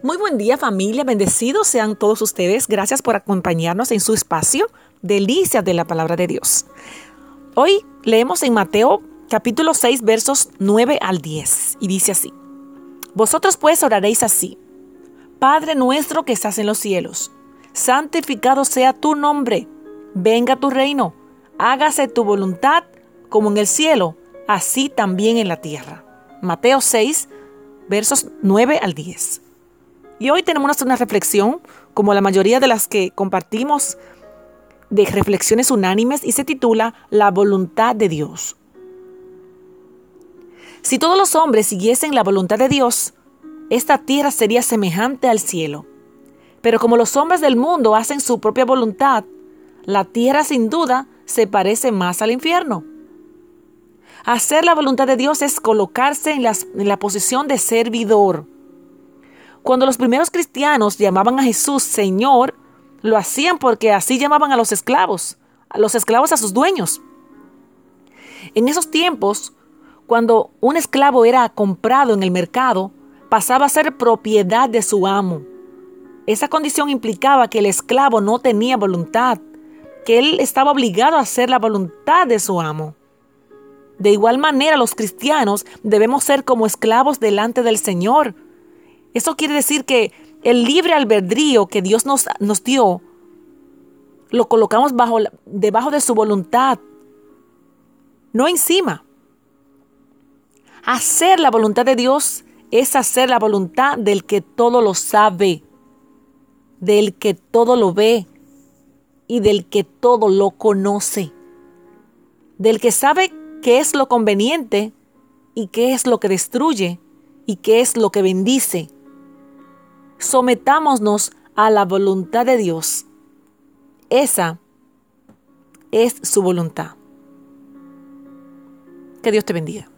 Muy buen día familia, bendecidos sean todos ustedes. Gracias por acompañarnos en su espacio, Delicias de la Palabra de Dios. Hoy leemos en Mateo capítulo 6 versos 9 al 10 y dice así. Vosotros pues oraréis así. Padre nuestro que estás en los cielos, santificado sea tu nombre, venga tu reino, hágase tu voluntad como en el cielo, así también en la tierra. Mateo 6 versos 9 al 10. Y hoy tenemos una reflexión, como la mayoría de las que compartimos, de reflexiones unánimes y se titula La voluntad de Dios. Si todos los hombres siguiesen la voluntad de Dios, esta tierra sería semejante al cielo. Pero como los hombres del mundo hacen su propia voluntad, la tierra sin duda se parece más al infierno. Hacer la voluntad de Dios es colocarse en, en la posición de servidor cuando los primeros cristianos llamaban a Jesús Señor, lo hacían porque así llamaban a los esclavos, a los esclavos a sus dueños. En esos tiempos, cuando un esclavo era comprado en el mercado, pasaba a ser propiedad de su amo. Esa condición implicaba que el esclavo no tenía voluntad, que él estaba obligado a hacer la voluntad de su amo. De igual manera, los cristianos debemos ser como esclavos delante del Señor, eso quiere decir que el libre albedrío que Dios nos, nos dio, lo colocamos bajo, debajo de su voluntad, no encima. Hacer la voluntad de Dios es hacer la voluntad del que todo lo sabe, del que todo lo ve y del que todo lo conoce, del que sabe qué es lo conveniente y qué es lo que destruye y qué es lo que bendice sometámonos a la voluntad de Dios. Esa es su voluntad. Que Dios te bendiga.